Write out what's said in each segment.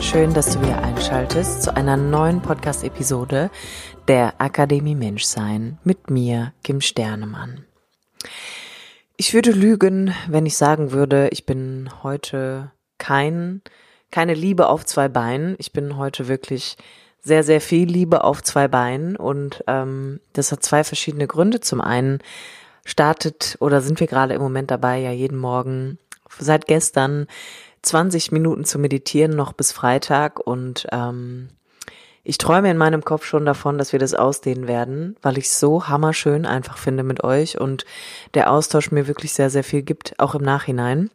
Schön, dass du wieder einschaltest zu einer neuen Podcast-Episode der Akademie Menschsein mit mir, Kim Sternemann. Ich würde lügen, wenn ich sagen würde, ich bin heute kein, keine Liebe auf zwei Beinen. Ich bin heute wirklich sehr, sehr viel Liebe auf zwei Beinen und ähm, das hat zwei verschiedene Gründe. Zum einen startet oder sind wir gerade im Moment dabei, ja jeden Morgen seit gestern 20 Minuten zu meditieren, noch bis Freitag. Und ähm, ich träume in meinem Kopf schon davon, dass wir das ausdehnen werden, weil ich es so hammerschön einfach finde mit euch und der Austausch mir wirklich sehr, sehr viel gibt, auch im Nachhinein.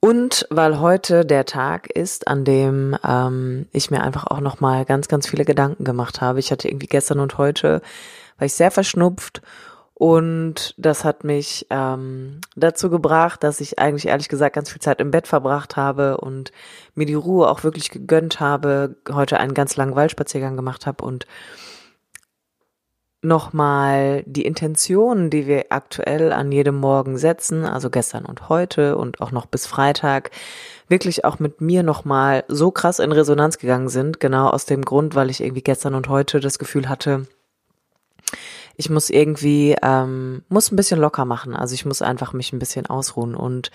Und weil heute der Tag ist, an dem ähm, ich mir einfach auch nochmal ganz, ganz viele Gedanken gemacht habe. Ich hatte irgendwie gestern und heute, war ich sehr verschnupft und das hat mich ähm, dazu gebracht, dass ich eigentlich ehrlich gesagt ganz viel Zeit im Bett verbracht habe und mir die Ruhe auch wirklich gegönnt habe, heute einen ganz langen Waldspaziergang gemacht habe und nochmal die Intentionen, die wir aktuell an jedem Morgen setzen, also gestern und heute und auch noch bis Freitag, wirklich auch mit mir nochmal so krass in Resonanz gegangen sind, genau aus dem Grund, weil ich irgendwie gestern und heute das Gefühl hatte, ich muss irgendwie, ähm, muss ein bisschen locker machen. Also ich muss einfach mich ein bisschen ausruhen. Und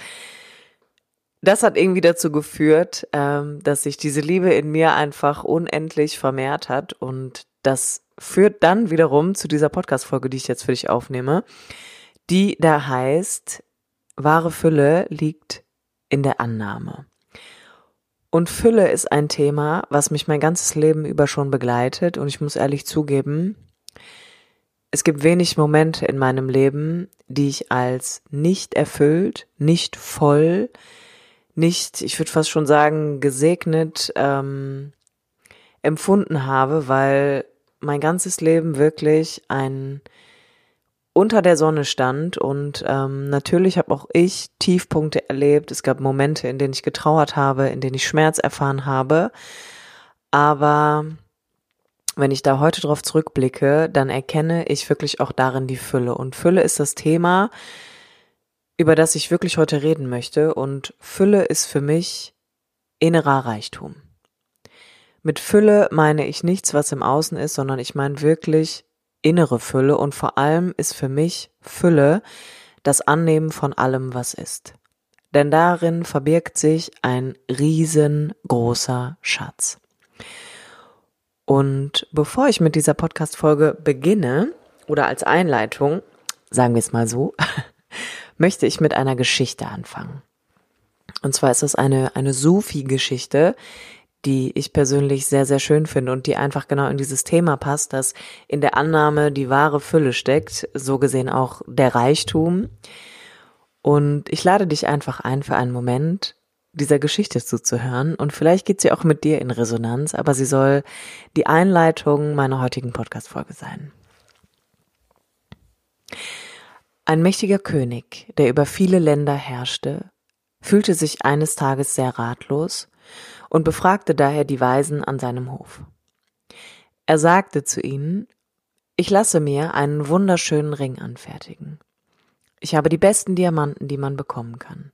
das hat irgendwie dazu geführt, ähm, dass sich diese Liebe in mir einfach unendlich vermehrt hat. Und das führt dann wiederum zu dieser Podcast-Folge, die ich jetzt für dich aufnehme, die da heißt, wahre Fülle liegt in der Annahme. Und Fülle ist ein Thema, was mich mein ganzes Leben über schon begleitet. Und ich muss ehrlich zugeben, es gibt wenig Momente in meinem Leben, die ich als nicht erfüllt, nicht voll, nicht, ich würde fast schon sagen, gesegnet ähm, empfunden habe, weil mein ganzes Leben wirklich ein unter der Sonne stand und ähm, natürlich habe auch ich Tiefpunkte erlebt. Es gab Momente, in denen ich getrauert habe, in denen ich Schmerz erfahren habe, aber wenn ich da heute drauf zurückblicke, dann erkenne ich wirklich auch darin die Fülle. Und Fülle ist das Thema, über das ich wirklich heute reden möchte. Und Fülle ist für mich innerer Reichtum. Mit Fülle meine ich nichts, was im Außen ist, sondern ich meine wirklich innere Fülle. Und vor allem ist für mich Fülle das Annehmen von allem, was ist. Denn darin verbirgt sich ein riesengroßer Schatz. Und bevor ich mit dieser Podcast-Folge beginne, oder als Einleitung, sagen wir es mal so, möchte ich mit einer Geschichte anfangen. Und zwar ist es eine, eine Sufi-Geschichte, die ich persönlich sehr, sehr schön finde und die einfach genau in dieses Thema passt, dass in der Annahme die wahre Fülle steckt, so gesehen auch der Reichtum. Und ich lade dich einfach ein für einen Moment, dieser Geschichte zuzuhören und vielleicht geht sie auch mit dir in Resonanz, aber sie soll die Einleitung meiner heutigen Podcast-Folge sein. Ein mächtiger König, der über viele Länder herrschte, fühlte sich eines Tages sehr ratlos und befragte daher die Weisen an seinem Hof. Er sagte zu ihnen, ich lasse mir einen wunderschönen Ring anfertigen. Ich habe die besten Diamanten, die man bekommen kann.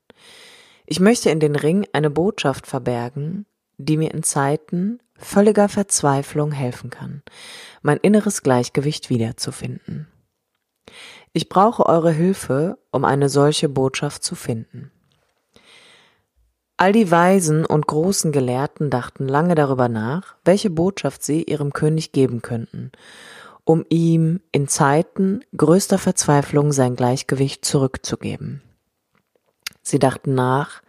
Ich möchte in den Ring eine Botschaft verbergen, die mir in Zeiten völliger Verzweiflung helfen kann, mein inneres Gleichgewicht wiederzufinden. Ich brauche eure Hilfe, um eine solche Botschaft zu finden. All die Weisen und großen Gelehrten dachten lange darüber nach, welche Botschaft sie ihrem König geben könnten, um ihm in Zeiten größter Verzweiflung sein Gleichgewicht zurückzugeben. Sie dachten nach,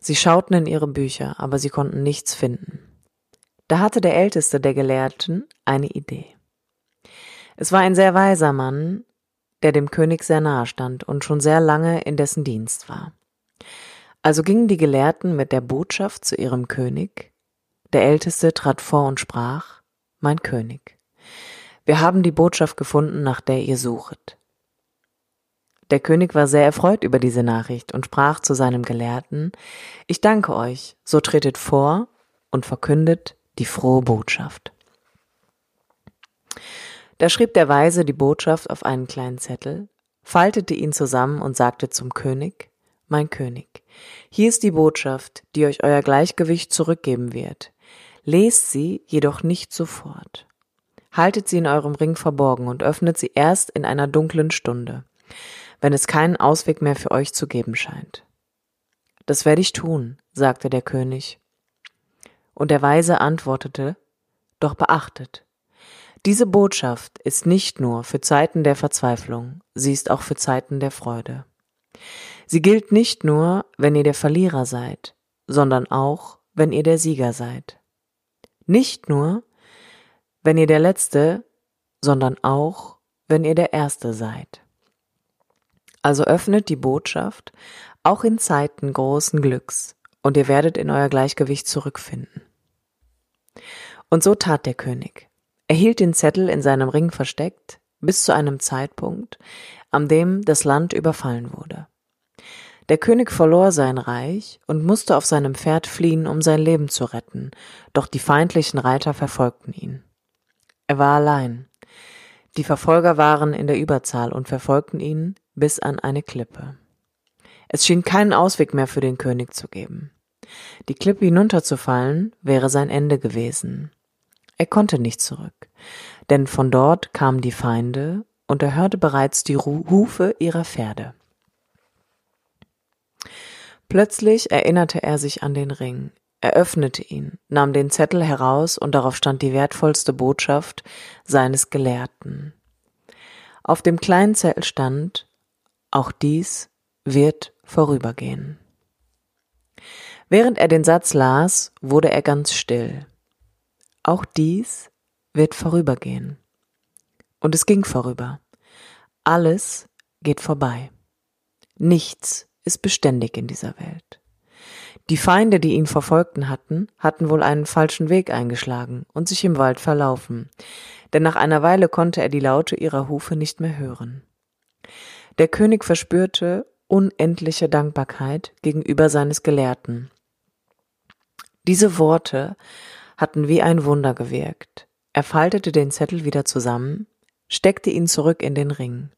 sie schauten in ihre Bücher, aber sie konnten nichts finden. Da hatte der älteste der Gelehrten eine Idee. Es war ein sehr weiser Mann, der dem König sehr nahe stand und schon sehr lange in dessen Dienst war. Also gingen die Gelehrten mit der Botschaft zu ihrem König, Der Älteste trat vor und sprach, Mein König, wir haben die Botschaft gefunden, nach der ihr suchet. Der König war sehr erfreut über diese Nachricht und sprach zu seinem Gelehrten, Ich danke euch, so tretet vor und verkündet die frohe Botschaft. Da schrieb der Weise die Botschaft auf einen kleinen Zettel, faltete ihn zusammen und sagte zum König, Mein König, hier ist die Botschaft, die euch euer Gleichgewicht zurückgeben wird. Lest sie jedoch nicht sofort. Haltet sie in eurem Ring verborgen und öffnet sie erst in einer dunklen Stunde, wenn es keinen Ausweg mehr für euch zu geben scheint. Das werde ich tun, sagte der König. Und der Weise antwortete, Doch beachtet, diese Botschaft ist nicht nur für Zeiten der Verzweiflung, sie ist auch für Zeiten der Freude. Sie gilt nicht nur, wenn ihr der Verlierer seid, sondern auch, wenn ihr der Sieger seid. Nicht nur, wenn ihr der Letzte, sondern auch, wenn ihr der Erste seid. Also öffnet die Botschaft auch in Zeiten großen Glücks, und ihr werdet in euer Gleichgewicht zurückfinden. Und so tat der König. Er hielt den Zettel in seinem Ring versteckt, bis zu einem Zeitpunkt, an dem das Land überfallen wurde. Der König verlor sein Reich und musste auf seinem Pferd fliehen, um sein Leben zu retten, doch die feindlichen Reiter verfolgten ihn. Er war allein. Die Verfolger waren in der Überzahl und verfolgten ihn bis an eine Klippe. Es schien keinen Ausweg mehr für den König zu geben. Die Klippe hinunterzufallen wäre sein Ende gewesen. Er konnte nicht zurück, denn von dort kamen die Feinde, und er hörte bereits die Hufe ihrer Pferde. Plötzlich erinnerte er sich an den Ring. Er öffnete ihn, nahm den Zettel heraus und darauf stand die wertvollste Botschaft seines Gelehrten. Auf dem kleinen Zettel stand, auch dies wird vorübergehen. Während er den Satz las, wurde er ganz still. Auch dies wird vorübergehen. Und es ging vorüber. Alles geht vorbei. Nichts ist beständig in dieser Welt. Die Feinde, die ihn verfolgten hatten, hatten wohl einen falschen Weg eingeschlagen und sich im Wald verlaufen, denn nach einer Weile konnte er die Laute ihrer Hufe nicht mehr hören. Der König verspürte unendliche Dankbarkeit gegenüber seines Gelehrten. Diese Worte hatten wie ein Wunder gewirkt. Er faltete den Zettel wieder zusammen, steckte ihn zurück in den Ring.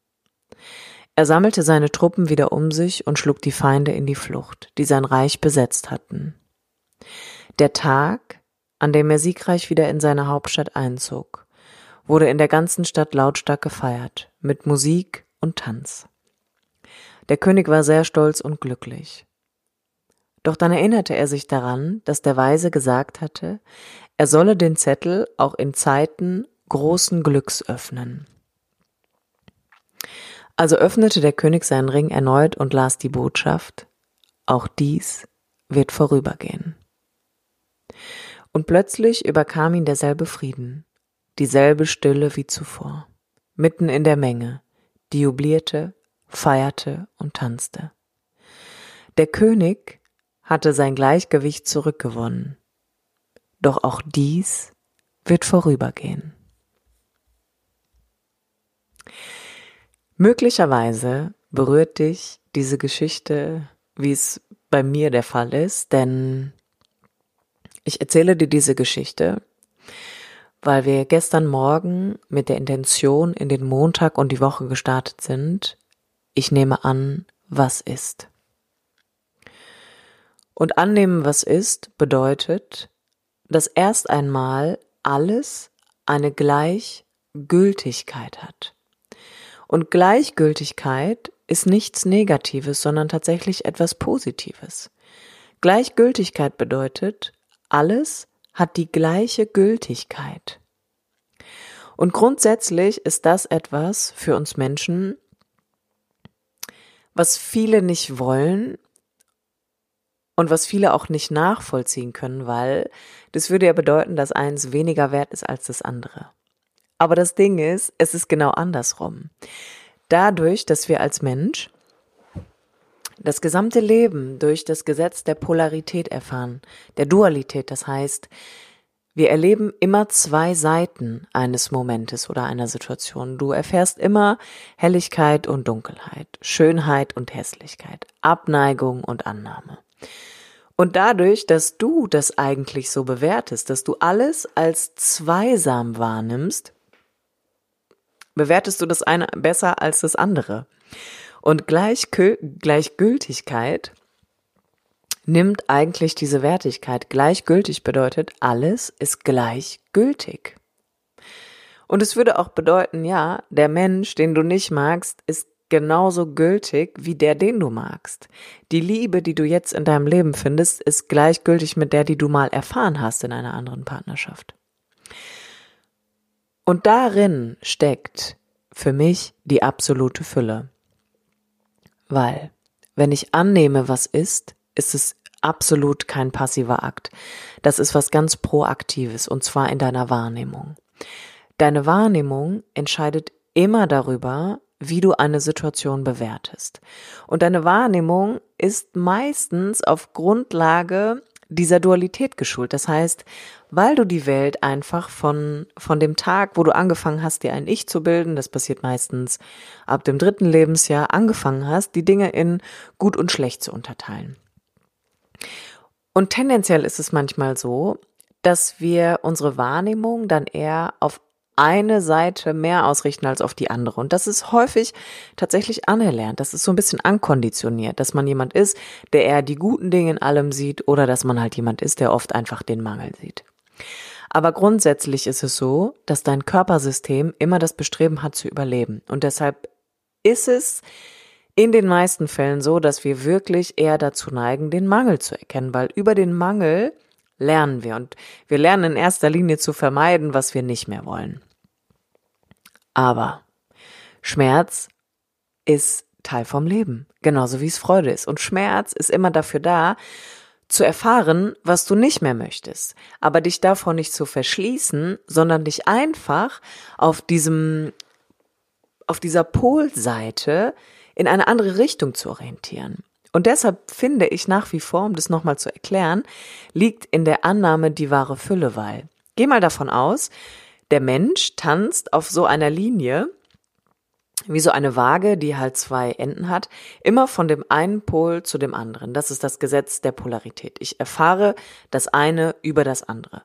Er sammelte seine Truppen wieder um sich und schlug die Feinde in die Flucht, die sein Reich besetzt hatten. Der Tag, an dem er siegreich wieder in seine Hauptstadt einzog, wurde in der ganzen Stadt lautstark gefeiert, mit Musik und Tanz. Der König war sehr stolz und glücklich. Doch dann erinnerte er sich daran, dass der Weise gesagt hatte, er solle den Zettel auch in Zeiten großen Glücks öffnen. Also öffnete der König seinen Ring erneut und las die Botschaft, auch dies wird vorübergehen. Und plötzlich überkam ihn derselbe Frieden, dieselbe Stille wie zuvor, mitten in der Menge, die jublierte, feierte und tanzte. Der König hatte sein Gleichgewicht zurückgewonnen. Doch auch dies wird vorübergehen. Möglicherweise berührt dich diese Geschichte, wie es bei mir der Fall ist, denn ich erzähle dir diese Geschichte, weil wir gestern Morgen mit der Intention in den Montag und die Woche gestartet sind. Ich nehme an, was ist. Und annehmen, was ist, bedeutet, dass erst einmal alles eine Gleichgültigkeit hat. Und Gleichgültigkeit ist nichts Negatives, sondern tatsächlich etwas Positives. Gleichgültigkeit bedeutet, alles hat die gleiche Gültigkeit. Und grundsätzlich ist das etwas für uns Menschen, was viele nicht wollen und was viele auch nicht nachvollziehen können, weil das würde ja bedeuten, dass eins weniger wert ist als das andere. Aber das Ding ist, es ist genau andersrum. Dadurch, dass wir als Mensch das gesamte Leben durch das Gesetz der Polarität erfahren, der Dualität. Das heißt, wir erleben immer zwei Seiten eines Momentes oder einer Situation. Du erfährst immer Helligkeit und Dunkelheit, Schönheit und Hässlichkeit, Abneigung und Annahme. Und dadurch, dass du das eigentlich so bewertest, dass du alles als zweisam wahrnimmst, bewertest du das eine besser als das andere. Und Gleichgültigkeit nimmt eigentlich diese Wertigkeit. Gleichgültig bedeutet, alles ist gleichgültig. Und es würde auch bedeuten, ja, der Mensch, den du nicht magst, ist genauso gültig wie der, den du magst. Die Liebe, die du jetzt in deinem Leben findest, ist gleichgültig mit der, die du mal erfahren hast in einer anderen Partnerschaft. Und darin steckt für mich die absolute Fülle. Weil, wenn ich annehme, was ist, ist es absolut kein passiver Akt. Das ist was ganz Proaktives und zwar in deiner Wahrnehmung. Deine Wahrnehmung entscheidet immer darüber, wie du eine Situation bewertest. Und deine Wahrnehmung ist meistens auf Grundlage dieser Dualität geschult. Das heißt, weil du die Welt einfach von, von dem Tag, wo du angefangen hast, dir ein Ich zu bilden, das passiert meistens ab dem dritten Lebensjahr, angefangen hast, die Dinge in gut und schlecht zu unterteilen. Und tendenziell ist es manchmal so, dass wir unsere Wahrnehmung dann eher auf eine Seite mehr ausrichten als auf die andere. Und das ist häufig tatsächlich anerlernt. Das ist so ein bisschen ankonditioniert, dass man jemand ist, der eher die guten Dinge in allem sieht oder dass man halt jemand ist, der oft einfach den Mangel sieht. Aber grundsätzlich ist es so, dass dein Körpersystem immer das Bestreben hat zu überleben. Und deshalb ist es in den meisten Fällen so, dass wir wirklich eher dazu neigen, den Mangel zu erkennen, weil über den Mangel lernen wir und wir lernen in erster Linie zu vermeiden, was wir nicht mehr wollen. Aber Schmerz ist Teil vom Leben, genauso wie es Freude ist. Und Schmerz ist immer dafür da, zu erfahren, was du nicht mehr möchtest, aber dich davor nicht zu verschließen, sondern dich einfach auf diesem, auf dieser Polseite in eine andere Richtung zu orientieren. Und deshalb finde ich nach wie vor, um das nochmal zu erklären, liegt in der Annahme die wahre Fülle, weil geh mal davon aus, der Mensch tanzt auf so einer Linie, wie so eine Waage, die halt zwei Enden hat, immer von dem einen Pol zu dem anderen. Das ist das Gesetz der Polarität. Ich erfahre das eine über das andere.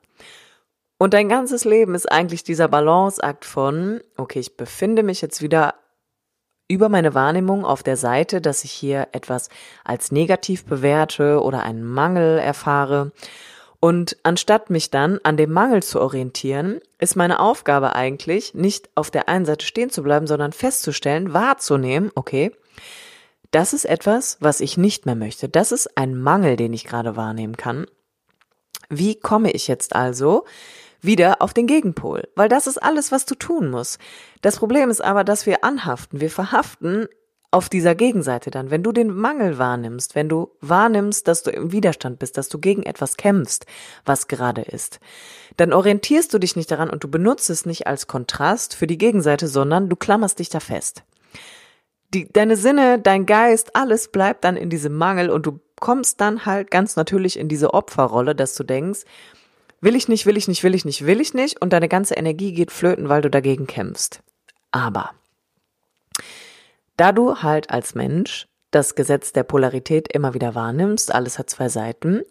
Und dein ganzes Leben ist eigentlich dieser Balanceakt von, okay, ich befinde mich jetzt wieder über meine Wahrnehmung auf der Seite, dass ich hier etwas als negativ bewerte oder einen Mangel erfahre. Und anstatt mich dann an dem Mangel zu orientieren, ist meine Aufgabe eigentlich, nicht auf der einen Seite stehen zu bleiben, sondern festzustellen, wahrzunehmen, okay, das ist etwas, was ich nicht mehr möchte. Das ist ein Mangel, den ich gerade wahrnehmen kann. Wie komme ich jetzt also wieder auf den Gegenpol, weil das ist alles, was du tun musst. Das Problem ist aber, dass wir anhaften, wir verhaften auf dieser Gegenseite dann, wenn du den Mangel wahrnimmst, wenn du wahrnimmst, dass du im Widerstand bist, dass du gegen etwas kämpfst, was gerade ist, dann orientierst du dich nicht daran und du benutzt es nicht als Kontrast für die Gegenseite, sondern du klammerst dich da fest. Die, deine Sinne, dein Geist, alles bleibt dann in diesem Mangel und du kommst dann halt ganz natürlich in diese Opferrolle, dass du denkst, Will ich nicht, will ich nicht, will ich nicht, will ich nicht und deine ganze Energie geht flöten, weil du dagegen kämpfst. Aber da du halt als Mensch das Gesetz der Polarität immer wieder wahrnimmst, alles hat zwei Seiten,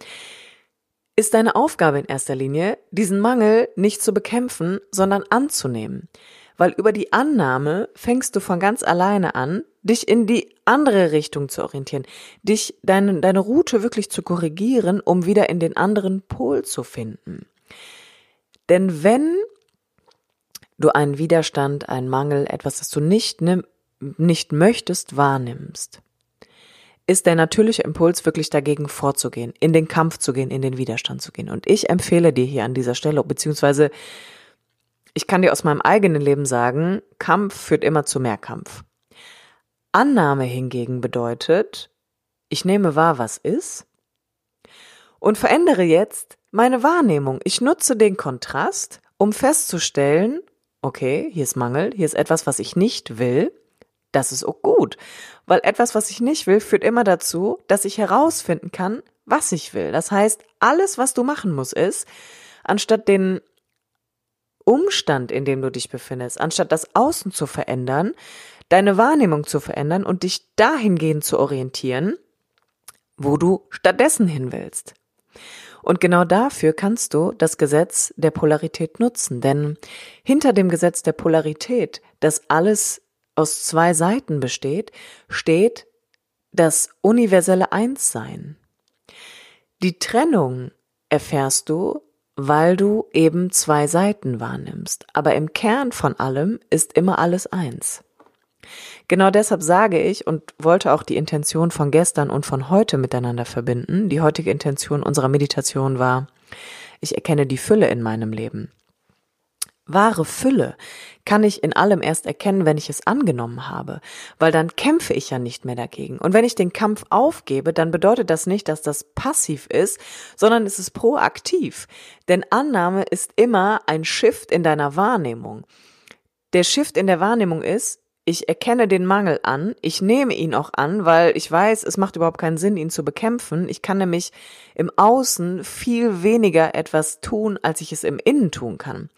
ist deine Aufgabe in erster Linie, diesen Mangel nicht zu bekämpfen, sondern anzunehmen weil über die Annahme fängst du von ganz alleine an, dich in die andere Richtung zu orientieren, dich deine, deine Route wirklich zu korrigieren, um wieder in den anderen Pol zu finden. Denn wenn du einen Widerstand, einen Mangel, etwas, das du nicht, nimm, nicht möchtest, wahrnimmst, ist der natürliche Impuls wirklich dagegen vorzugehen, in den Kampf zu gehen, in den Widerstand zu gehen. Und ich empfehle dir hier an dieser Stelle, beziehungsweise ich kann dir aus meinem eigenen Leben sagen, Kampf führt immer zu mehr Kampf. Annahme hingegen bedeutet, ich nehme wahr, was ist und verändere jetzt meine Wahrnehmung. Ich nutze den Kontrast, um festzustellen, okay, hier ist Mangel, hier ist etwas, was ich nicht will. Das ist auch gut. Weil etwas, was ich nicht will, führt immer dazu, dass ich herausfinden kann, was ich will. Das heißt, alles, was du machen musst, ist, anstatt den Umstand, in dem du dich befindest, anstatt das Außen zu verändern, deine Wahrnehmung zu verändern und dich dahingehend zu orientieren, wo du stattdessen hin willst. Und genau dafür kannst du das Gesetz der Polarität nutzen, denn hinter dem Gesetz der Polarität, das alles aus zwei Seiten besteht, steht das universelle Einssein. Die Trennung erfährst du, weil du eben zwei Seiten wahrnimmst, aber im Kern von allem ist immer alles eins. Genau deshalb sage ich und wollte auch die Intention von gestern und von heute miteinander verbinden. Die heutige Intention unserer Meditation war, ich erkenne die Fülle in meinem Leben. Wahre Fülle kann ich in allem erst erkennen, wenn ich es angenommen habe, weil dann kämpfe ich ja nicht mehr dagegen. Und wenn ich den Kampf aufgebe, dann bedeutet das nicht, dass das passiv ist, sondern es ist proaktiv. Denn Annahme ist immer ein Shift in deiner Wahrnehmung. Der Shift in der Wahrnehmung ist, ich erkenne den Mangel an, ich nehme ihn auch an, weil ich weiß, es macht überhaupt keinen Sinn, ihn zu bekämpfen. Ich kann nämlich im Außen viel weniger etwas tun, als ich es im Innen tun kann.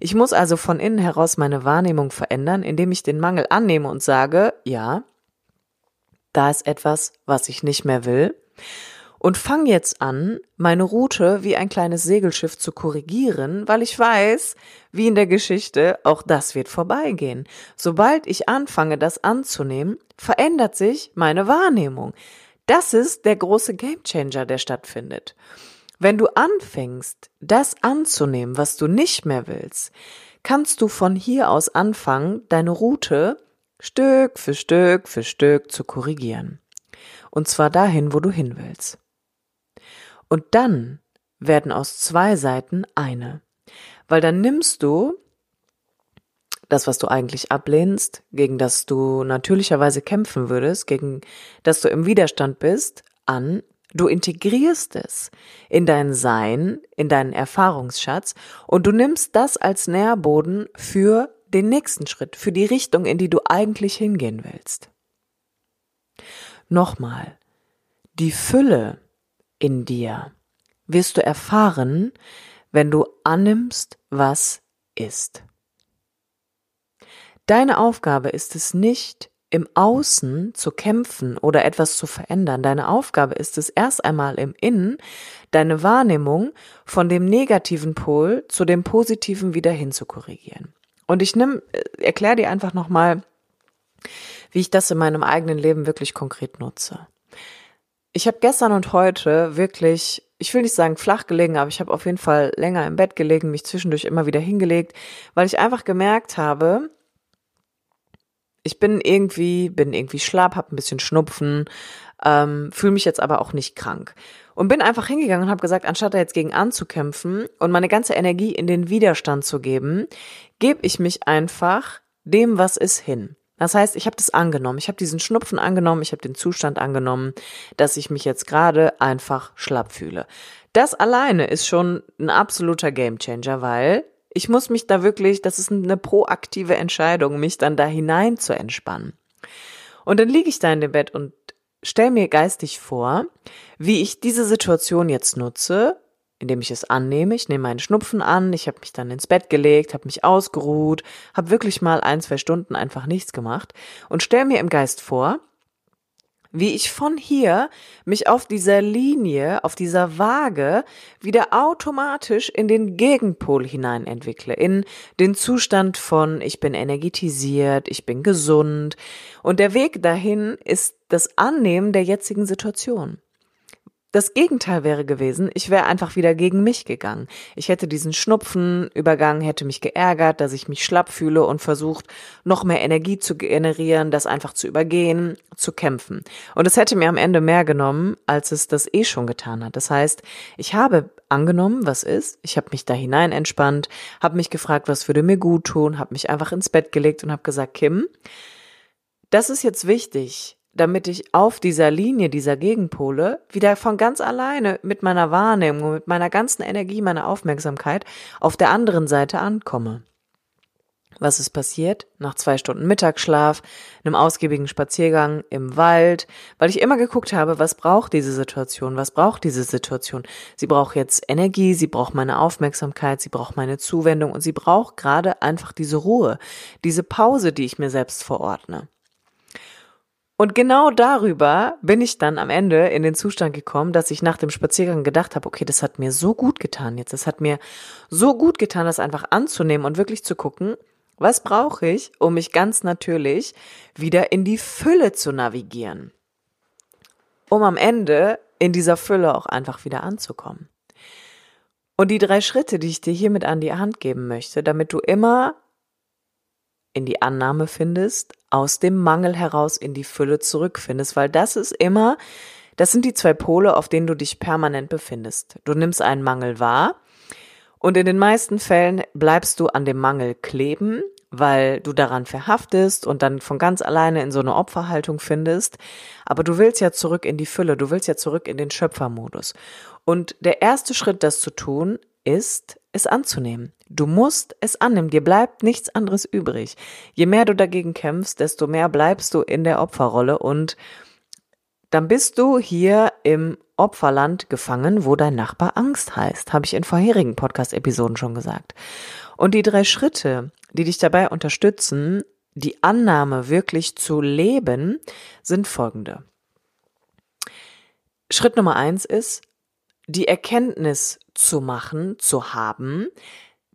Ich muss also von innen heraus meine Wahrnehmung verändern, indem ich den Mangel annehme und sage, ja, da ist etwas, was ich nicht mehr will und fang jetzt an, meine Route wie ein kleines Segelschiff zu korrigieren, weil ich weiß, wie in der Geschichte, auch das wird vorbeigehen. Sobald ich anfange, das anzunehmen, verändert sich meine Wahrnehmung. Das ist der große Gamechanger, der stattfindet. Wenn du anfängst, das anzunehmen, was du nicht mehr willst, kannst du von hier aus anfangen, deine Route Stück für Stück für Stück zu korrigieren. Und zwar dahin, wo du hin willst. Und dann werden aus zwei Seiten eine. Weil dann nimmst du das, was du eigentlich ablehnst, gegen das du natürlicherweise kämpfen würdest, gegen das du im Widerstand bist, an. Du integrierst es in dein Sein, in deinen Erfahrungsschatz und du nimmst das als Nährboden für den nächsten Schritt, für die Richtung, in die du eigentlich hingehen willst. Nochmal, die Fülle in dir wirst du erfahren, wenn du annimmst, was ist. Deine Aufgabe ist es nicht, im Außen zu kämpfen oder etwas zu verändern. Deine Aufgabe ist es erst einmal im Innen, deine Wahrnehmung von dem negativen Pol zu dem positiven wieder hinzukorrigieren. Und ich nimm, äh, erkläre dir einfach nochmal, wie ich das in meinem eigenen Leben wirklich konkret nutze. Ich habe gestern und heute wirklich, ich will nicht sagen flach gelegen, aber ich habe auf jeden Fall länger im Bett gelegen, mich zwischendurch immer wieder hingelegt, weil ich einfach gemerkt habe, ich bin irgendwie, bin irgendwie schlapp, habe ein bisschen Schnupfen, ähm, fühle mich jetzt aber auch nicht krank. Und bin einfach hingegangen und habe gesagt, anstatt da jetzt gegen anzukämpfen und meine ganze Energie in den Widerstand zu geben, gebe ich mich einfach dem, was ist, hin. Das heißt, ich habe das angenommen. Ich habe diesen Schnupfen angenommen, ich habe den Zustand angenommen, dass ich mich jetzt gerade einfach schlapp fühle. Das alleine ist schon ein absoluter Gamechanger, weil ich muss mich da wirklich, das ist eine proaktive Entscheidung, mich dann da hinein zu entspannen. Und dann liege ich da in dem Bett und stell mir geistig vor, wie ich diese Situation jetzt nutze, indem ich es annehme. Ich nehme meinen Schnupfen an, ich habe mich dann ins Bett gelegt, habe mich ausgeruht, habe wirklich mal ein, zwei Stunden einfach nichts gemacht und stelle mir im Geist vor, wie ich von hier mich auf dieser Linie, auf dieser Waage wieder automatisch in den Gegenpol hinein entwickle, in den Zustand von ich bin energetisiert, ich bin gesund und der Weg dahin ist das Annehmen der jetzigen Situation. Das Gegenteil wäre gewesen, ich wäre einfach wieder gegen mich gegangen. Ich hätte diesen Schnupfen übergangen, hätte mich geärgert, dass ich mich schlapp fühle und versucht, noch mehr Energie zu generieren, das einfach zu übergehen, zu kämpfen. Und es hätte mir am Ende mehr genommen, als es das eh schon getan hat. Das heißt, ich habe angenommen, was ist, ich habe mich da hinein entspannt, habe mich gefragt, was würde mir gut tun, habe mich einfach ins Bett gelegt und habe gesagt, Kim, das ist jetzt wichtig damit ich auf dieser Linie dieser Gegenpole wieder von ganz alleine mit meiner Wahrnehmung, mit meiner ganzen Energie, meiner Aufmerksamkeit auf der anderen Seite ankomme. Was ist passiert? Nach zwei Stunden Mittagsschlaf, einem ausgiebigen Spaziergang im Wald, weil ich immer geguckt habe, was braucht diese Situation, was braucht diese Situation. Sie braucht jetzt Energie, sie braucht meine Aufmerksamkeit, sie braucht meine Zuwendung und sie braucht gerade einfach diese Ruhe, diese Pause, die ich mir selbst verordne. Und genau darüber bin ich dann am Ende in den Zustand gekommen, dass ich nach dem Spaziergang gedacht habe, okay, das hat mir so gut getan jetzt. Das hat mir so gut getan, das einfach anzunehmen und wirklich zu gucken, was brauche ich, um mich ganz natürlich wieder in die Fülle zu navigieren? Um am Ende in dieser Fülle auch einfach wieder anzukommen. Und die drei Schritte, die ich dir hiermit an die Hand geben möchte, damit du immer in die Annahme findest, aus dem Mangel heraus in die Fülle zurückfindest, weil das ist immer, das sind die zwei Pole, auf denen du dich permanent befindest. Du nimmst einen Mangel wahr und in den meisten Fällen bleibst du an dem Mangel kleben, weil du daran verhaftest und dann von ganz alleine in so eine Opferhaltung findest. Aber du willst ja zurück in die Fülle, du willst ja zurück in den Schöpfermodus. Und der erste Schritt, das zu tun, ist, es anzunehmen. Du musst es annehmen. Dir bleibt nichts anderes übrig. Je mehr du dagegen kämpfst, desto mehr bleibst du in der Opferrolle und dann bist du hier im Opferland gefangen, wo dein Nachbar Angst heißt, habe ich in vorherigen Podcast-Episoden schon gesagt. Und die drei Schritte, die dich dabei unterstützen, die Annahme wirklich zu leben, sind folgende. Schritt Nummer eins ist, die Erkenntnis zu machen, zu haben,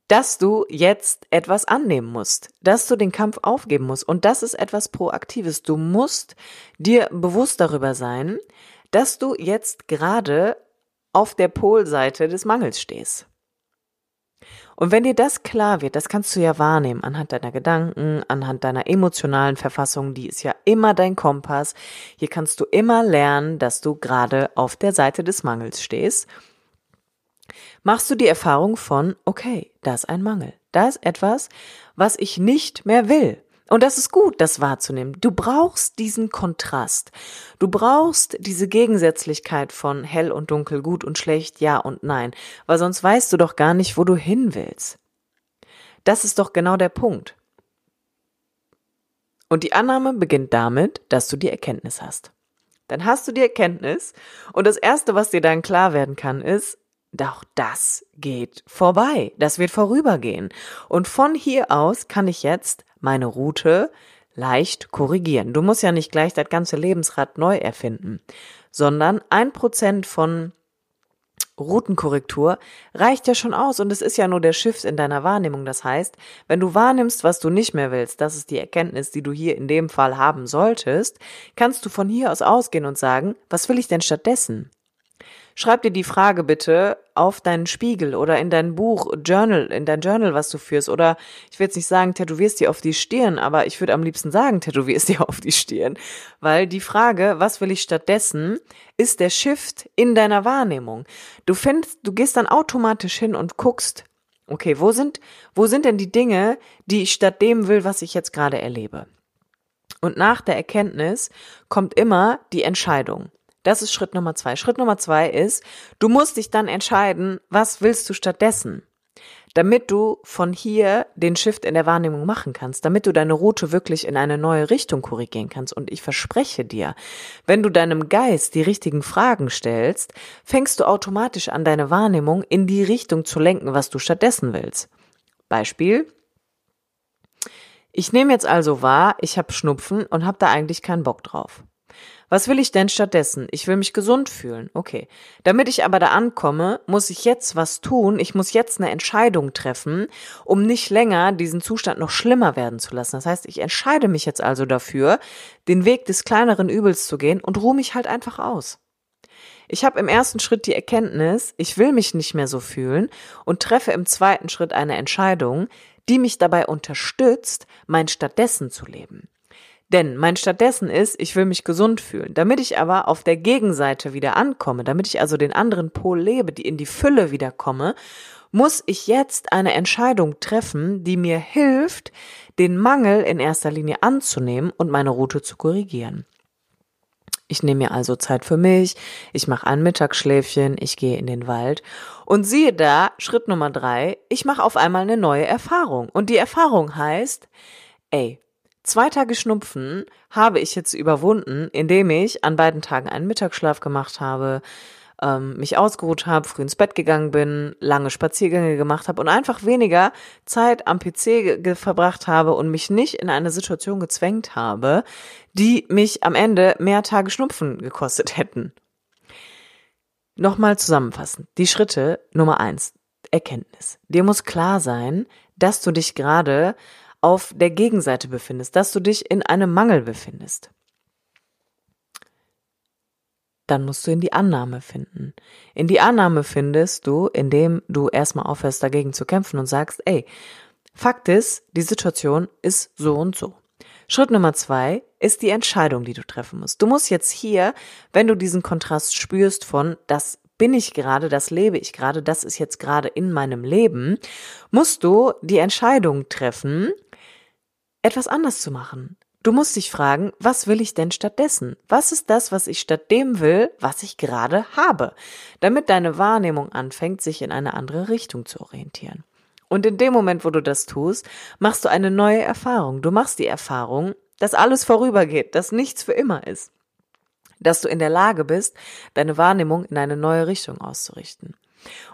dass du jetzt etwas annehmen musst, dass du den Kampf aufgeben musst. Und das ist etwas Proaktives. Du musst dir bewusst darüber sein, dass du jetzt gerade auf der Polseite des Mangels stehst. Und wenn dir das klar wird, das kannst du ja wahrnehmen anhand deiner Gedanken, anhand deiner emotionalen Verfassung, die ist ja immer dein Kompass. Hier kannst du immer lernen, dass du gerade auf der Seite des Mangels stehst machst du die Erfahrung von, okay, da ist ein Mangel. Da ist etwas, was ich nicht mehr will. Und das ist gut, das wahrzunehmen. Du brauchst diesen Kontrast. Du brauchst diese Gegensätzlichkeit von hell und dunkel, gut und schlecht, ja und nein, weil sonst weißt du doch gar nicht, wo du hin willst. Das ist doch genau der Punkt. Und die Annahme beginnt damit, dass du die Erkenntnis hast. Dann hast du die Erkenntnis und das Erste, was dir dann klar werden kann, ist, doch das geht vorbei. Das wird vorübergehen. Und von hier aus kann ich jetzt meine Route leicht korrigieren. Du musst ja nicht gleich das ganze Lebensrad neu erfinden, sondern ein Prozent von Routenkorrektur reicht ja schon aus und es ist ja nur der Shift in deiner Wahrnehmung. Das heißt, wenn du wahrnimmst, was du nicht mehr willst, das ist die Erkenntnis, die du hier in dem Fall haben solltest, kannst du von hier aus ausgehen und sagen, was will ich denn stattdessen? Schreib dir die Frage bitte auf deinen Spiegel oder in dein Buch, Journal, in dein Journal, was du führst. Oder ich will jetzt nicht sagen, tätowierst dir auf die Stirn, aber ich würde am liebsten sagen, tätowierst dir auf die Stirn. Weil die Frage, was will ich stattdessen, ist der Shift in deiner Wahrnehmung. Du findest, du gehst dann automatisch hin und guckst, okay, wo sind, wo sind denn die Dinge, die ich statt dem will, was ich jetzt gerade erlebe? Und nach der Erkenntnis kommt immer die Entscheidung. Das ist Schritt Nummer zwei. Schritt Nummer zwei ist, du musst dich dann entscheiden, was willst du stattdessen? Damit du von hier den Shift in der Wahrnehmung machen kannst, damit du deine Route wirklich in eine neue Richtung korrigieren kannst. Und ich verspreche dir, wenn du deinem Geist die richtigen Fragen stellst, fängst du automatisch an, deine Wahrnehmung in die Richtung zu lenken, was du stattdessen willst. Beispiel, ich nehme jetzt also wahr, ich habe Schnupfen und habe da eigentlich keinen Bock drauf. Was will ich denn stattdessen? Ich will mich gesund fühlen. Okay. Damit ich aber da ankomme, muss ich jetzt was tun. Ich muss jetzt eine Entscheidung treffen, um nicht länger diesen Zustand noch schlimmer werden zu lassen. Das heißt, ich entscheide mich jetzt also dafür, den Weg des kleineren Übels zu gehen und ruhe mich halt einfach aus. Ich habe im ersten Schritt die Erkenntnis, ich will mich nicht mehr so fühlen und treffe im zweiten Schritt eine Entscheidung, die mich dabei unterstützt, mein stattdessen zu leben. Denn mein stattdessen ist, ich will mich gesund fühlen. Damit ich aber auf der Gegenseite wieder ankomme, damit ich also den anderen Pol lebe, die in die Fülle wiederkomme, muss ich jetzt eine Entscheidung treffen, die mir hilft, den Mangel in erster Linie anzunehmen und meine Route zu korrigieren. Ich nehme mir also Zeit für mich, ich mache ein Mittagsschläfchen, ich gehe in den Wald und siehe da, Schritt Nummer drei, ich mache auf einmal eine neue Erfahrung. Und die Erfahrung heißt, ey, zwei Tage Schnupfen habe ich jetzt überwunden, indem ich an beiden Tagen einen Mittagsschlaf gemacht habe, ähm, mich ausgeruht habe, früh ins Bett gegangen bin, lange Spaziergänge gemacht habe und einfach weniger Zeit am PC verbracht habe und mich nicht in eine Situation gezwängt habe, die mich am Ende mehr Tage Schnupfen gekostet hätten. Nochmal zusammenfassend. Die Schritte Nummer eins. Erkenntnis. Dir muss klar sein, dass du dich gerade auf der Gegenseite befindest, dass du dich in einem Mangel befindest dann musst du in die Annahme finden. In die Annahme findest du, indem du erstmal aufhörst dagegen zu kämpfen und sagst, ey, Fakt ist, die Situation ist so und so. Schritt Nummer zwei ist die Entscheidung, die du treffen musst. Du musst jetzt hier, wenn du diesen Kontrast spürst von, das bin ich gerade, das lebe ich gerade, das ist jetzt gerade in meinem Leben, musst du die Entscheidung treffen, etwas anders zu machen. Du musst dich fragen, was will ich denn stattdessen? Was ist das, was ich statt dem will, was ich gerade habe? Damit deine Wahrnehmung anfängt, sich in eine andere Richtung zu orientieren. Und in dem Moment, wo du das tust, machst du eine neue Erfahrung. Du machst die Erfahrung, dass alles vorübergeht, dass nichts für immer ist. Dass du in der Lage bist, deine Wahrnehmung in eine neue Richtung auszurichten.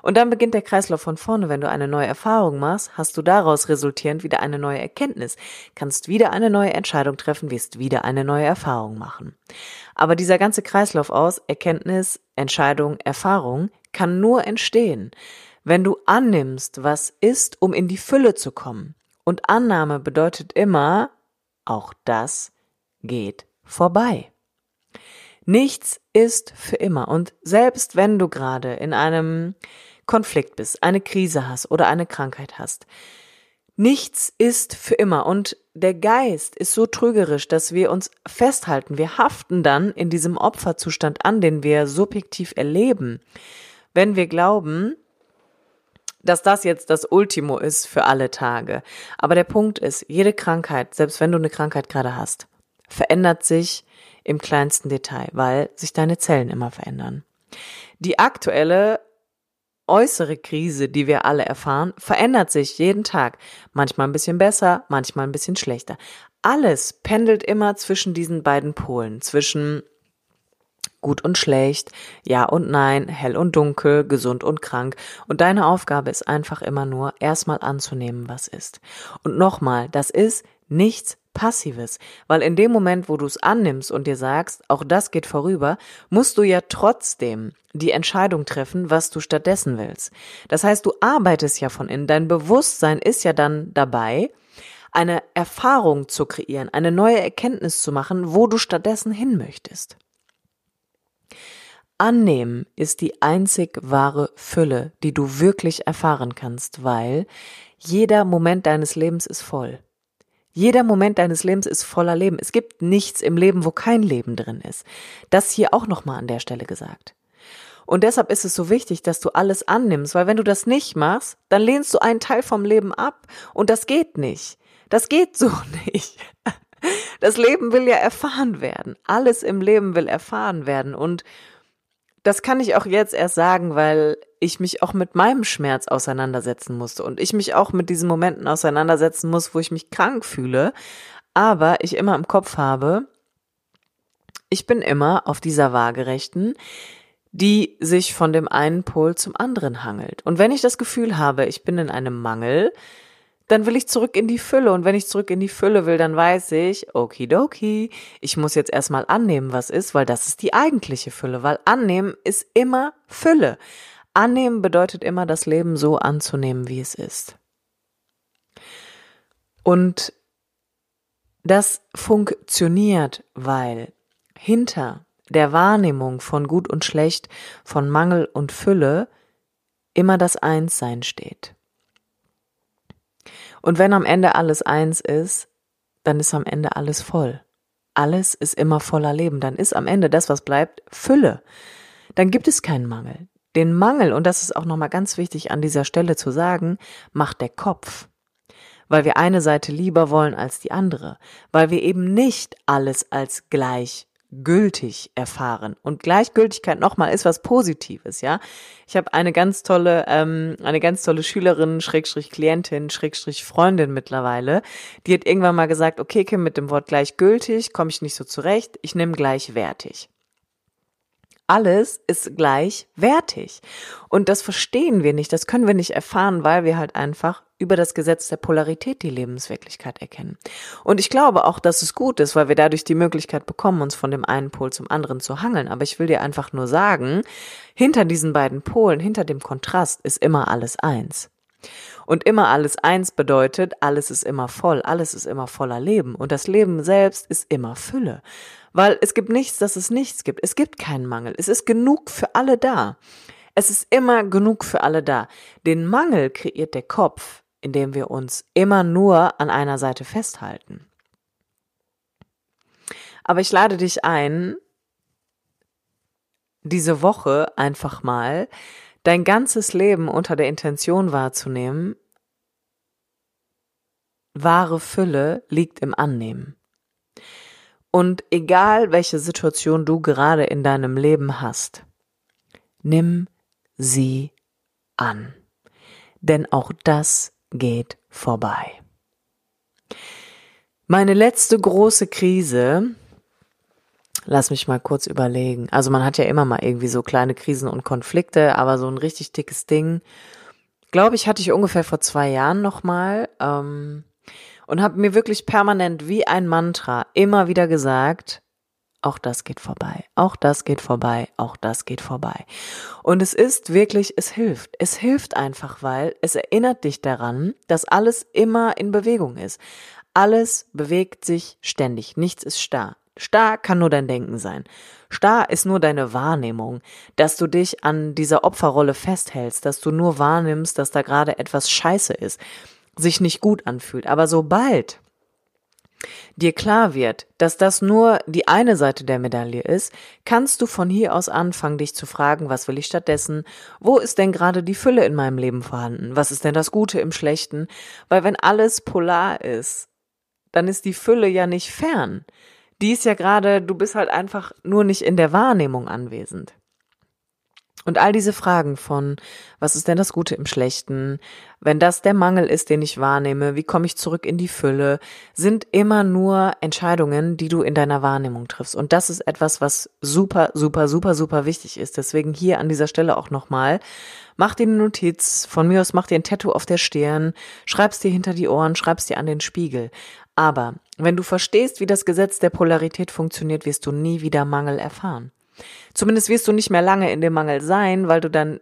Und dann beginnt der Kreislauf von vorne. Wenn du eine neue Erfahrung machst, hast du daraus resultierend wieder eine neue Erkenntnis, kannst wieder eine neue Entscheidung treffen, wirst wieder eine neue Erfahrung machen. Aber dieser ganze Kreislauf aus Erkenntnis, Entscheidung, Erfahrung kann nur entstehen, wenn du annimmst, was ist, um in die Fülle zu kommen. Und Annahme bedeutet immer, auch das geht vorbei. Nichts ist für immer. Und selbst wenn du gerade in einem Konflikt bist, eine Krise hast oder eine Krankheit hast, nichts ist für immer. Und der Geist ist so trügerisch, dass wir uns festhalten. Wir haften dann in diesem Opferzustand an, den wir subjektiv erleben. Wenn wir glauben, dass das jetzt das Ultimo ist für alle Tage. Aber der Punkt ist, jede Krankheit, selbst wenn du eine Krankheit gerade hast, verändert sich im kleinsten Detail, weil sich deine Zellen immer verändern. Die aktuelle äußere Krise, die wir alle erfahren, verändert sich jeden Tag. Manchmal ein bisschen besser, manchmal ein bisschen schlechter. Alles pendelt immer zwischen diesen beiden Polen, zwischen gut und schlecht, ja und nein, hell und dunkel, gesund und krank. Und deine Aufgabe ist einfach immer nur, erstmal anzunehmen, was ist. Und nochmal, das ist nichts Passives, weil in dem Moment, wo du es annimmst und dir sagst, auch das geht vorüber, musst du ja trotzdem die Entscheidung treffen, was du stattdessen willst. Das heißt, du arbeitest ja von innen, dein Bewusstsein ist ja dann dabei, eine Erfahrung zu kreieren, eine neue Erkenntnis zu machen, wo du stattdessen hin möchtest. Annehmen ist die einzig wahre Fülle, die du wirklich erfahren kannst, weil jeder Moment deines Lebens ist voll. Jeder Moment deines Lebens ist voller Leben. Es gibt nichts im Leben, wo kein Leben drin ist. Das hier auch nochmal an der Stelle gesagt. Und deshalb ist es so wichtig, dass du alles annimmst, weil wenn du das nicht machst, dann lehnst du einen Teil vom Leben ab und das geht nicht. Das geht so nicht. Das Leben will ja erfahren werden. Alles im Leben will erfahren werden und das kann ich auch jetzt erst sagen, weil ich mich auch mit meinem Schmerz auseinandersetzen musste und ich mich auch mit diesen Momenten auseinandersetzen muss, wo ich mich krank fühle, aber ich immer im Kopf habe, ich bin immer auf dieser Waagerechten, die sich von dem einen Pol zum anderen hangelt. Und wenn ich das Gefühl habe, ich bin in einem Mangel, dann will ich zurück in die Fülle. Und wenn ich zurück in die Fülle will, dann weiß ich, okidoki, ich muss jetzt erstmal annehmen, was ist, weil das ist die eigentliche Fülle. Weil annehmen ist immer Fülle. Annehmen bedeutet immer, das Leben so anzunehmen, wie es ist. Und das funktioniert, weil hinter der Wahrnehmung von gut und schlecht, von Mangel und Fülle immer das Einssein steht. Und wenn am Ende alles eins ist, dann ist am Ende alles voll. Alles ist immer voller Leben. Dann ist am Ende das, was bleibt, Fülle. Dann gibt es keinen Mangel. Den Mangel, und das ist auch nochmal ganz wichtig an dieser Stelle zu sagen, macht der Kopf. Weil wir eine Seite lieber wollen als die andere. Weil wir eben nicht alles als gleich gültig erfahren. Und Gleichgültigkeit nochmal ist was Positives, ja. Ich habe eine ganz tolle, ähm, eine ganz tolle Schülerin, Schrägstrich Klientin, Schrägstrich Freundin mittlerweile, die hat irgendwann mal gesagt, okay, Kim, mit dem Wort gleichgültig komme ich nicht so zurecht, ich nehme gleichwertig alles ist gleichwertig. Und das verstehen wir nicht, das können wir nicht erfahren, weil wir halt einfach über das Gesetz der Polarität die Lebenswirklichkeit erkennen. Und ich glaube auch, dass es gut ist, weil wir dadurch die Möglichkeit bekommen, uns von dem einen Pol zum anderen zu hangeln. Aber ich will dir einfach nur sagen, hinter diesen beiden Polen, hinter dem Kontrast ist immer alles eins. Und immer alles eins bedeutet, alles ist immer voll, alles ist immer voller Leben. Und das Leben selbst ist immer Fülle. Weil es gibt nichts, dass es nichts gibt. Es gibt keinen Mangel. Es ist genug für alle da. Es ist immer genug für alle da. Den Mangel kreiert der Kopf, indem wir uns immer nur an einer Seite festhalten. Aber ich lade dich ein, diese Woche einfach mal dein ganzes Leben unter der Intention wahrzunehmen, wahre Fülle liegt im Annehmen. Und egal welche Situation du gerade in deinem Leben hast, nimm sie an. Denn auch das geht vorbei. Meine letzte große Krise, lass mich mal kurz überlegen. Also man hat ja immer mal irgendwie so kleine Krisen und Konflikte, aber so ein richtig dickes Ding, glaube ich, hatte ich ungefähr vor zwei Jahren nochmal. Ähm, und habe mir wirklich permanent wie ein Mantra immer wieder gesagt, auch das geht vorbei, auch das geht vorbei, auch das geht vorbei. Und es ist wirklich, es hilft. Es hilft einfach, weil es erinnert dich daran, dass alles immer in Bewegung ist. Alles bewegt sich ständig, nichts ist starr. Starr kann nur dein Denken sein. Starr ist nur deine Wahrnehmung, dass du dich an dieser Opferrolle festhältst, dass du nur wahrnimmst, dass da gerade etwas scheiße ist sich nicht gut anfühlt. Aber sobald dir klar wird, dass das nur die eine Seite der Medaille ist, kannst du von hier aus anfangen, dich zu fragen, was will ich stattdessen? Wo ist denn gerade die Fülle in meinem Leben vorhanden? Was ist denn das Gute im Schlechten? Weil wenn alles polar ist, dann ist die Fülle ja nicht fern. Die ist ja gerade, du bist halt einfach nur nicht in der Wahrnehmung anwesend. Und all diese Fragen von, was ist denn das Gute im Schlechten? Wenn das der Mangel ist, den ich wahrnehme, wie komme ich zurück in die Fülle, sind immer nur Entscheidungen, die du in deiner Wahrnehmung triffst. Und das ist etwas, was super, super, super, super wichtig ist. Deswegen hier an dieser Stelle auch nochmal, mach dir eine Notiz, von mir aus mach dir ein Tattoo auf der Stirn, schreib's dir hinter die Ohren, schreib's dir an den Spiegel. Aber wenn du verstehst, wie das Gesetz der Polarität funktioniert, wirst du nie wieder Mangel erfahren. Zumindest wirst du nicht mehr lange in dem Mangel sein, weil du dann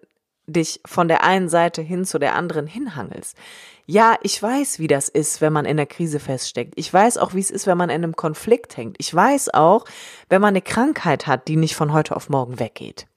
dich von der einen Seite hin zu der anderen hinhangelst. Ja, ich weiß, wie das ist, wenn man in der Krise feststeckt. Ich weiß auch, wie es ist, wenn man in einem Konflikt hängt. Ich weiß auch, wenn man eine Krankheit hat, die nicht von heute auf morgen weggeht.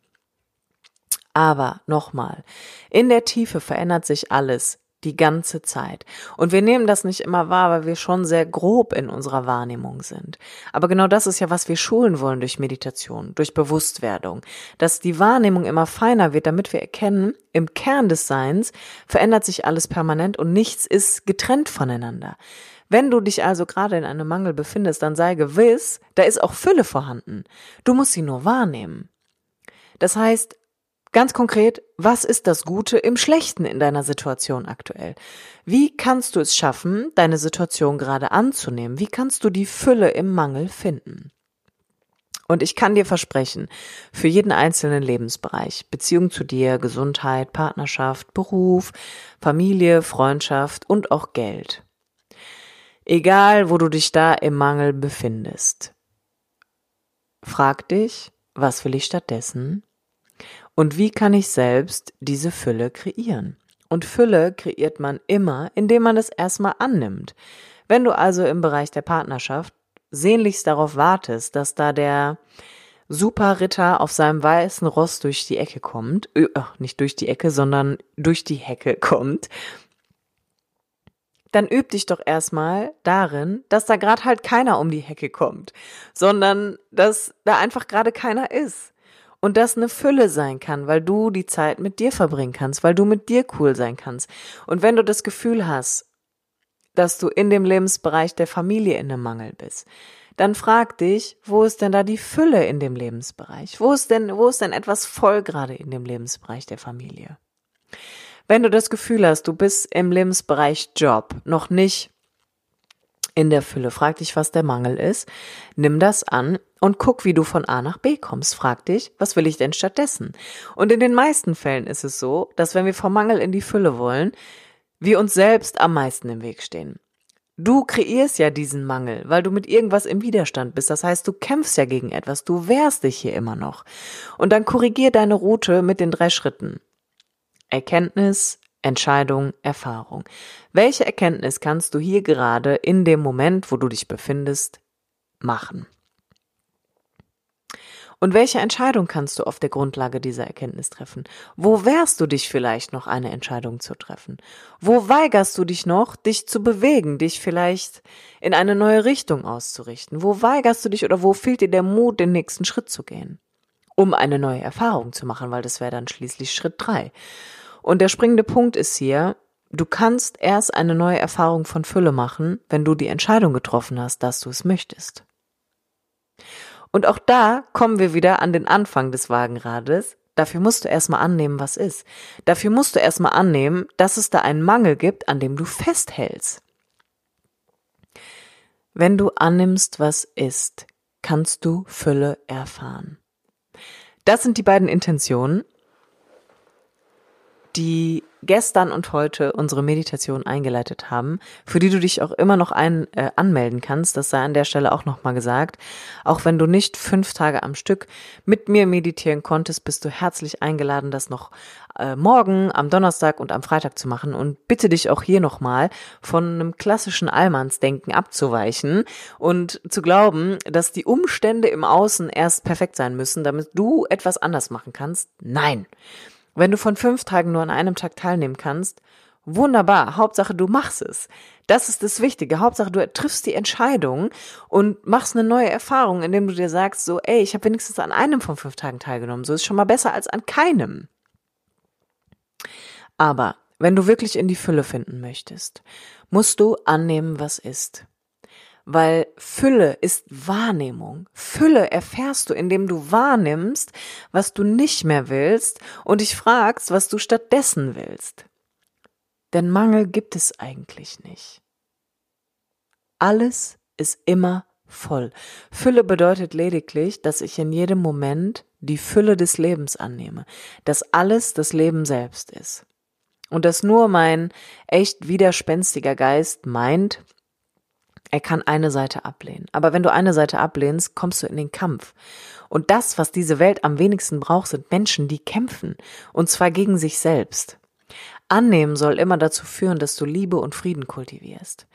Aber nochmal, in der Tiefe verändert sich alles die ganze Zeit. Und wir nehmen das nicht immer wahr, weil wir schon sehr grob in unserer Wahrnehmung sind. Aber genau das ist ja, was wir schulen wollen durch Meditation, durch Bewusstwerdung, dass die Wahrnehmung immer feiner wird, damit wir erkennen, im Kern des Seins verändert sich alles permanent und nichts ist getrennt voneinander. Wenn du dich also gerade in einem Mangel befindest, dann sei gewiss, da ist auch Fülle vorhanden. Du musst sie nur wahrnehmen. Das heißt, Ganz konkret, was ist das Gute im Schlechten in deiner Situation aktuell? Wie kannst du es schaffen, deine Situation gerade anzunehmen? Wie kannst du die Fülle im Mangel finden? Und ich kann dir versprechen, für jeden einzelnen Lebensbereich, Beziehung zu dir, Gesundheit, Partnerschaft, Beruf, Familie, Freundschaft und auch Geld. Egal, wo du dich da im Mangel befindest. Frag dich, was will ich stattdessen? Und wie kann ich selbst diese Fülle kreieren? Und Fülle kreiert man immer, indem man es erstmal annimmt. Wenn du also im Bereich der Partnerschaft sehnlichst darauf wartest, dass da der Superritter auf seinem weißen Ross durch die Ecke kommt, äh, nicht durch die Ecke, sondern durch die Hecke kommt, dann üb dich doch erstmal darin, dass da gerade halt keiner um die Hecke kommt, sondern dass da einfach gerade keiner ist und das eine Fülle sein kann, weil du die Zeit mit dir verbringen kannst, weil du mit dir cool sein kannst. Und wenn du das Gefühl hast, dass du in dem Lebensbereich der Familie in einem Mangel bist, dann frag dich, wo ist denn da die Fülle in dem Lebensbereich? Wo ist denn, wo ist denn etwas voll gerade in dem Lebensbereich der Familie? Wenn du das Gefühl hast, du bist im Lebensbereich Job noch nicht in der Fülle, frag dich, was der Mangel ist, nimm das an und guck, wie du von A nach B kommst. Frag dich, was will ich denn stattdessen? Und in den meisten Fällen ist es so, dass wenn wir vom Mangel in die Fülle wollen, wir uns selbst am meisten im Weg stehen. Du kreierst ja diesen Mangel, weil du mit irgendwas im Widerstand bist. Das heißt, du kämpfst ja gegen etwas, du wehrst dich hier immer noch. Und dann korrigier deine Route mit den drei Schritten. Erkenntnis, Entscheidung, Erfahrung. Welche Erkenntnis kannst du hier gerade in dem Moment, wo du dich befindest, machen? Und welche Entscheidung kannst du auf der Grundlage dieser Erkenntnis treffen? Wo wehrst du dich vielleicht noch, eine Entscheidung zu treffen? Wo weigerst du dich noch, dich zu bewegen, dich vielleicht in eine neue Richtung auszurichten? Wo weigerst du dich oder wo fehlt dir der Mut, den nächsten Schritt zu gehen? Um eine neue Erfahrung zu machen, weil das wäre dann schließlich Schritt drei. Und der springende Punkt ist hier, du kannst erst eine neue Erfahrung von Fülle machen, wenn du die Entscheidung getroffen hast, dass du es möchtest. Und auch da kommen wir wieder an den Anfang des Wagenrades. Dafür musst du erstmal annehmen, was ist. Dafür musst du erstmal annehmen, dass es da einen Mangel gibt, an dem du festhältst. Wenn du annimmst, was ist, kannst du Fülle erfahren. Das sind die beiden Intentionen, die gestern und heute unsere Meditation eingeleitet haben, für die du dich auch immer noch ein, äh, anmelden kannst. Das sei an der Stelle auch nochmal gesagt. Auch wenn du nicht fünf Tage am Stück mit mir meditieren konntest, bist du herzlich eingeladen, das noch äh, morgen, am Donnerstag und am Freitag zu machen. Und bitte dich auch hier nochmal von einem klassischen Allmannsdenken abzuweichen und zu glauben, dass die Umstände im Außen erst perfekt sein müssen, damit du etwas anders machen kannst. Nein. Wenn du von fünf Tagen nur an einem Tag teilnehmen kannst, wunderbar. Hauptsache, du machst es. Das ist das Wichtige. Hauptsache, du triffst die Entscheidung und machst eine neue Erfahrung, indem du dir sagst, so, ey, ich habe wenigstens an einem von fünf Tagen teilgenommen. So ist schon mal besser als an keinem. Aber wenn du wirklich in die Fülle finden möchtest, musst du annehmen, was ist. Weil Fülle ist Wahrnehmung. Fülle erfährst du, indem du wahrnimmst, was du nicht mehr willst und dich fragst, was du stattdessen willst. Denn Mangel gibt es eigentlich nicht. Alles ist immer voll. Fülle bedeutet lediglich, dass ich in jedem Moment die Fülle des Lebens annehme, dass alles das Leben selbst ist. Und dass nur mein echt widerspenstiger Geist meint, er kann eine Seite ablehnen. Aber wenn du eine Seite ablehnst, kommst du in den Kampf. Und das, was diese Welt am wenigsten braucht, sind Menschen, die kämpfen. Und zwar gegen sich selbst. Annehmen soll immer dazu führen, dass du Liebe und Frieden kultivierst.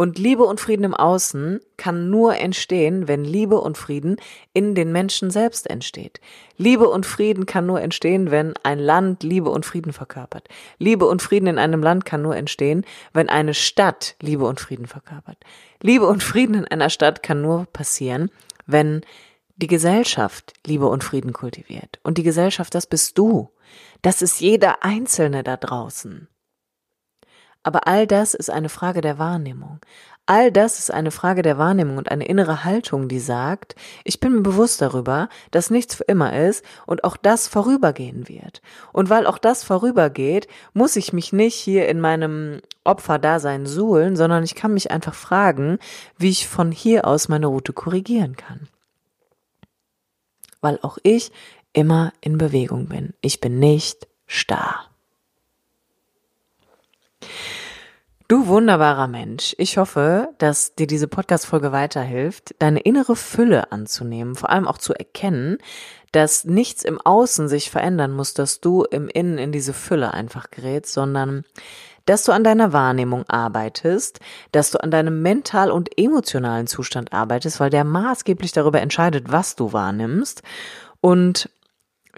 Und Liebe und Frieden im Außen kann nur entstehen, wenn Liebe und Frieden in den Menschen selbst entsteht. Liebe und Frieden kann nur entstehen, wenn ein Land Liebe und Frieden verkörpert. Liebe und Frieden in einem Land kann nur entstehen, wenn eine Stadt Liebe und Frieden verkörpert. Liebe und Frieden in einer Stadt kann nur passieren, wenn die Gesellschaft Liebe und Frieden kultiviert. Und die Gesellschaft, das bist du. Das ist jeder Einzelne da draußen. Aber all das ist eine Frage der Wahrnehmung. All das ist eine Frage der Wahrnehmung und eine innere Haltung, die sagt, ich bin mir bewusst darüber, dass nichts für immer ist und auch das vorübergehen wird. Und weil auch das vorübergeht, muss ich mich nicht hier in meinem Opferdasein suhlen, sondern ich kann mich einfach fragen, wie ich von hier aus meine Route korrigieren kann. Weil auch ich immer in Bewegung bin. Ich bin nicht starr. Du wunderbarer Mensch, ich hoffe, dass dir diese Podcast-Folge weiterhilft, deine innere Fülle anzunehmen, vor allem auch zu erkennen, dass nichts im Außen sich verändern muss, dass du im Innen in diese Fülle einfach gerätst, sondern dass du an deiner Wahrnehmung arbeitest, dass du an deinem mental und emotionalen Zustand arbeitest, weil der maßgeblich darüber entscheidet, was du wahrnimmst. Und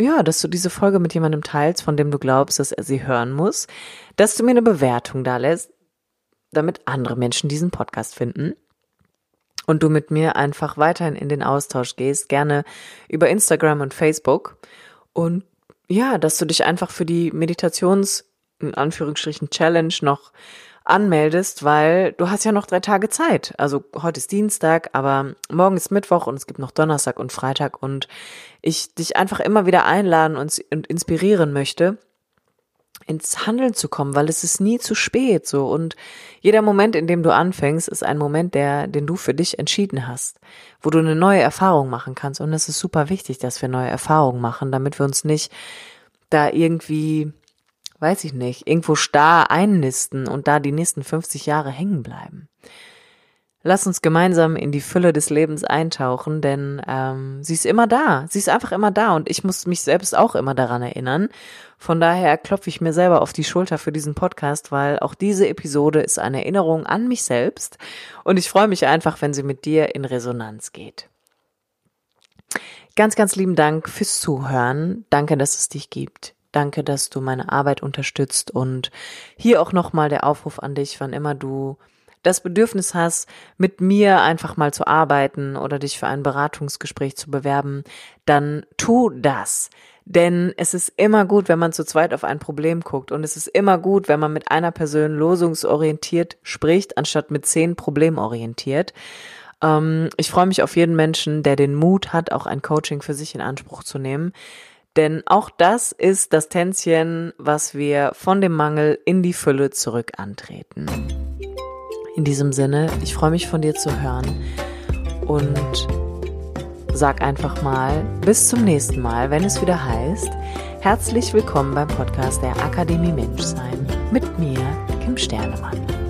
ja, dass du diese Folge mit jemandem teilst, von dem du glaubst, dass er sie hören muss, dass du mir eine Bewertung da lässt, damit andere Menschen diesen Podcast finden. Und du mit mir einfach weiterhin in den Austausch gehst, gerne über Instagram und Facebook. Und ja, dass du dich einfach für die Meditations in Anführungsstrichen Challenge noch anmeldest, weil du hast ja noch drei Tage Zeit. Also heute ist Dienstag, aber morgen ist Mittwoch und es gibt noch Donnerstag und Freitag und ich dich einfach immer wieder einladen und, und inspirieren möchte, ins Handeln zu kommen, weil es ist nie zu spät so und jeder Moment, in dem du anfängst, ist ein Moment, der, den du für dich entschieden hast, wo du eine neue Erfahrung machen kannst und es ist super wichtig, dass wir neue Erfahrungen machen, damit wir uns nicht da irgendwie weiß ich nicht, irgendwo starr einnisten und da die nächsten 50 Jahre hängen bleiben. Lass uns gemeinsam in die Fülle des Lebens eintauchen, denn ähm, sie ist immer da. Sie ist einfach immer da und ich muss mich selbst auch immer daran erinnern. Von daher klopfe ich mir selber auf die Schulter für diesen Podcast, weil auch diese Episode ist eine Erinnerung an mich selbst und ich freue mich einfach, wenn sie mit dir in Resonanz geht. Ganz, ganz lieben Dank fürs Zuhören. Danke, dass es dich gibt. Danke, dass du meine Arbeit unterstützt und hier auch nochmal der Aufruf an dich, wann immer du das Bedürfnis hast, mit mir einfach mal zu arbeiten oder dich für ein Beratungsgespräch zu bewerben, dann tu das. Denn es ist immer gut, wenn man zu zweit auf ein Problem guckt und es ist immer gut, wenn man mit einer Person lösungsorientiert spricht, anstatt mit zehn problemorientiert. Ähm, ich freue mich auf jeden Menschen, der den Mut hat, auch ein Coaching für sich in Anspruch zu nehmen. Denn auch das ist das Tänzchen, was wir von dem Mangel in die Fülle zurück antreten. In diesem Sinne, ich freue mich von dir zu hören und sag einfach mal bis zum nächsten Mal, wenn es wieder heißt, herzlich willkommen beim Podcast der Akademie Menschsein mit mir, Kim Sternemann.